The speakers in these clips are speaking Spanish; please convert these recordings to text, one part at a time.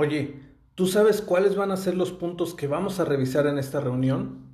Oye, ¿tú sabes cuáles van a ser los puntos que vamos a revisar en esta reunión?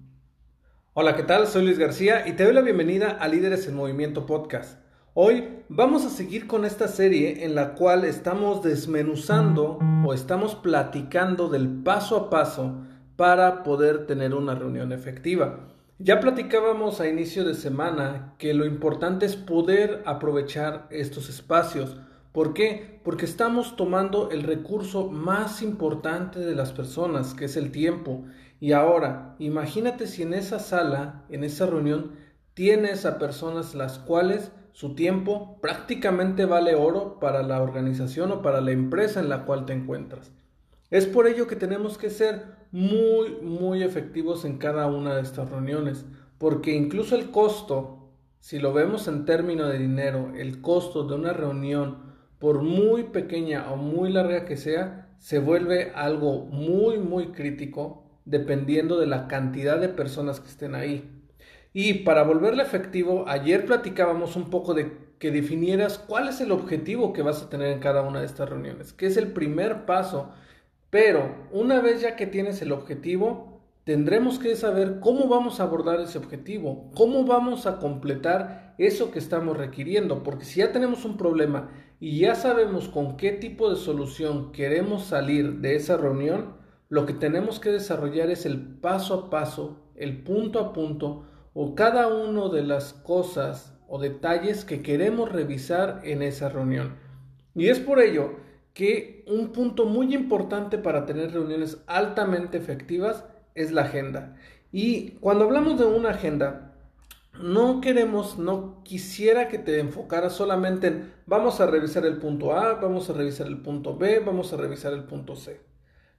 Hola, ¿qué tal? Soy Luis García y te doy la bienvenida a Líderes en Movimiento Podcast. Hoy vamos a seguir con esta serie en la cual estamos desmenuzando o estamos platicando del paso a paso para poder tener una reunión efectiva. Ya platicábamos a inicio de semana que lo importante es poder aprovechar estos espacios ¿Por qué? Porque estamos tomando el recurso más importante de las personas, que es el tiempo. Y ahora, imagínate si en esa sala, en esa reunión, tienes a personas las cuales su tiempo prácticamente vale oro para la organización o para la empresa en la cual te encuentras. Es por ello que tenemos que ser muy, muy efectivos en cada una de estas reuniones, porque incluso el costo, si lo vemos en términos de dinero, el costo de una reunión por muy pequeña o muy larga que sea, se vuelve algo muy, muy crítico dependiendo de la cantidad de personas que estén ahí. Y para volverle efectivo, ayer platicábamos un poco de que definieras cuál es el objetivo que vas a tener en cada una de estas reuniones, que es el primer paso. Pero una vez ya que tienes el objetivo, tendremos que saber cómo vamos a abordar ese objetivo, cómo vamos a completar eso que estamos requiriendo, porque si ya tenemos un problema y ya sabemos con qué tipo de solución queremos salir de esa reunión, lo que tenemos que desarrollar es el paso a paso, el punto a punto o cada una de las cosas o detalles que queremos revisar en esa reunión. Y es por ello que un punto muy importante para tener reuniones altamente efectivas es la agenda. Y cuando hablamos de una agenda, no queremos, no quisiera que te enfocaras solamente en vamos a revisar el punto A, vamos a revisar el punto B, vamos a revisar el punto C,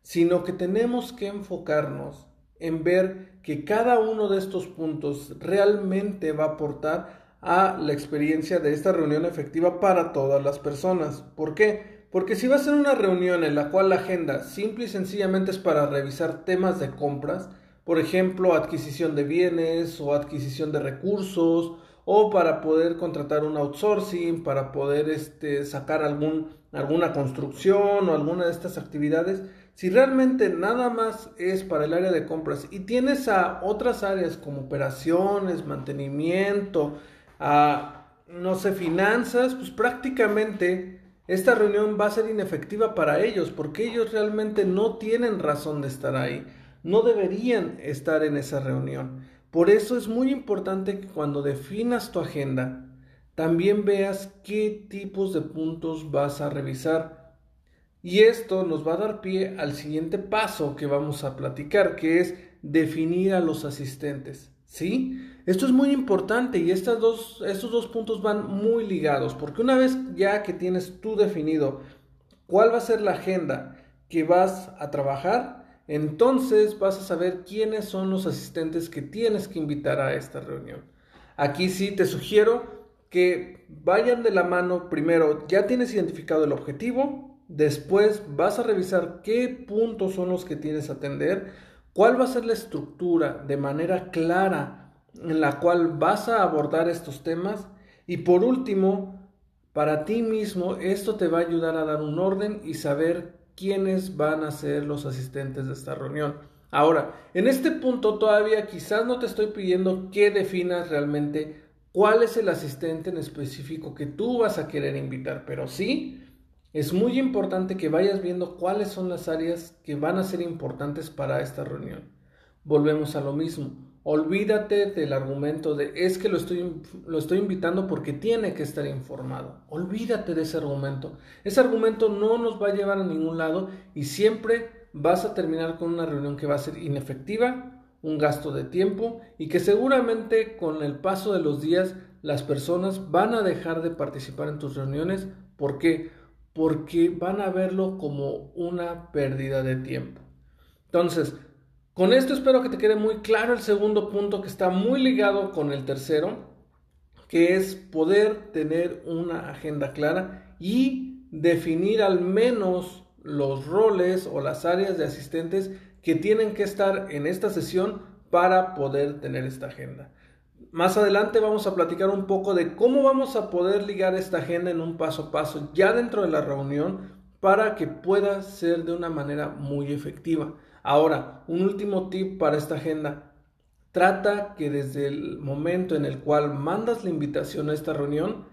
sino que tenemos que enfocarnos en ver que cada uno de estos puntos realmente va a aportar a la experiencia de esta reunión efectiva para todas las personas. ¿Por qué? Porque si va a ser una reunión en la cual la agenda simple y sencillamente es para revisar temas de compras, por ejemplo, adquisición de bienes o adquisición de recursos, o para poder contratar un outsourcing, para poder este, sacar algún, alguna construcción o alguna de estas actividades, si realmente nada más es para el área de compras y tienes a otras áreas como operaciones, mantenimiento, no sé, finanzas, pues prácticamente esta reunión va a ser inefectiva para ellos porque ellos realmente no tienen razón de estar ahí, no deberían estar en esa reunión. Por eso es muy importante que cuando definas tu agenda, también veas qué tipos de puntos vas a revisar. Y esto nos va a dar pie al siguiente paso que vamos a platicar, que es definir a los asistentes. ¿Sí? Esto es muy importante y estas dos, estos dos puntos van muy ligados, porque una vez ya que tienes tú definido cuál va a ser la agenda que vas a trabajar, entonces vas a saber quiénes son los asistentes que tienes que invitar a esta reunión. Aquí sí te sugiero que vayan de la mano. Primero, ya tienes identificado el objetivo, después vas a revisar qué puntos son los que tienes que atender, cuál va a ser la estructura de manera clara en la cual vas a abordar estos temas. Y por último, para ti mismo, esto te va a ayudar a dar un orden y saber quiénes van a ser los asistentes de esta reunión. Ahora, en este punto todavía quizás no te estoy pidiendo que definas realmente cuál es el asistente en específico que tú vas a querer invitar, pero sí es muy importante que vayas viendo cuáles son las áreas que van a ser importantes para esta reunión. Volvemos a lo mismo. Olvídate del argumento de es que lo estoy, lo estoy invitando porque tiene que estar informado. Olvídate de ese argumento. Ese argumento no nos va a llevar a ningún lado y siempre vas a terminar con una reunión que va a ser inefectiva un gasto de tiempo y que seguramente con el paso de los días las personas van a dejar de participar en tus reuniones. ¿Por qué? Porque van a verlo como una pérdida de tiempo. Entonces, con esto espero que te quede muy claro el segundo punto que está muy ligado con el tercero, que es poder tener una agenda clara y definir al menos los roles o las áreas de asistentes que tienen que estar en esta sesión para poder tener esta agenda. Más adelante vamos a platicar un poco de cómo vamos a poder ligar esta agenda en un paso a paso ya dentro de la reunión para que pueda ser de una manera muy efectiva. Ahora, un último tip para esta agenda. Trata que desde el momento en el cual mandas la invitación a esta reunión,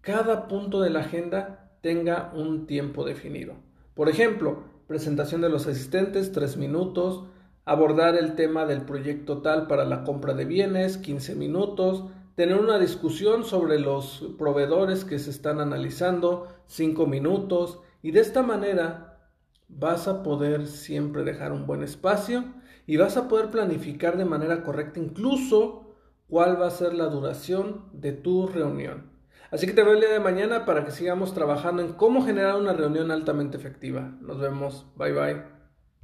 cada punto de la agenda tenga un tiempo definido. Por ejemplo, presentación de los asistentes, 3 minutos, abordar el tema del proyecto tal para la compra de bienes, 15 minutos, tener una discusión sobre los proveedores que se están analizando, 5 minutos, y de esta manera vas a poder siempre dejar un buen espacio y vas a poder planificar de manera correcta incluso cuál va a ser la duración de tu reunión. Así que te veo el día de mañana para que sigamos trabajando en cómo generar una reunión altamente efectiva. Nos vemos. Bye bye.